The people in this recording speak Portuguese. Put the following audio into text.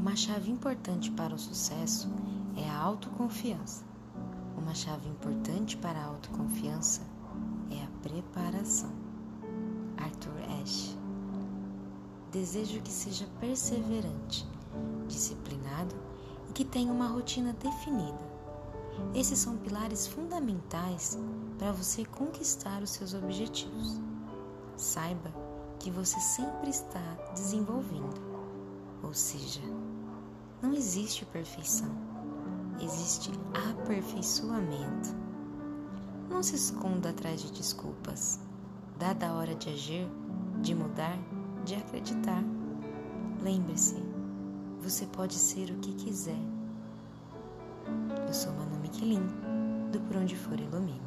Uma chave importante para o sucesso é a autoconfiança. Uma chave importante para a autoconfiança é a preparação. Arthur Ashe. Desejo que seja perseverante, disciplinado e que tenha uma rotina definida. Esses são pilares fundamentais para você conquistar os seus objetivos. Saiba que você sempre está desenvolvendo, ou seja, não existe perfeição, existe aperfeiçoamento. Não se esconda atrás de desculpas. Dada a hora de agir, de mudar, de acreditar. Lembre-se, você pode ser o que quiser. Eu sou Manu Miquelin, do Por Onde For Ilumine.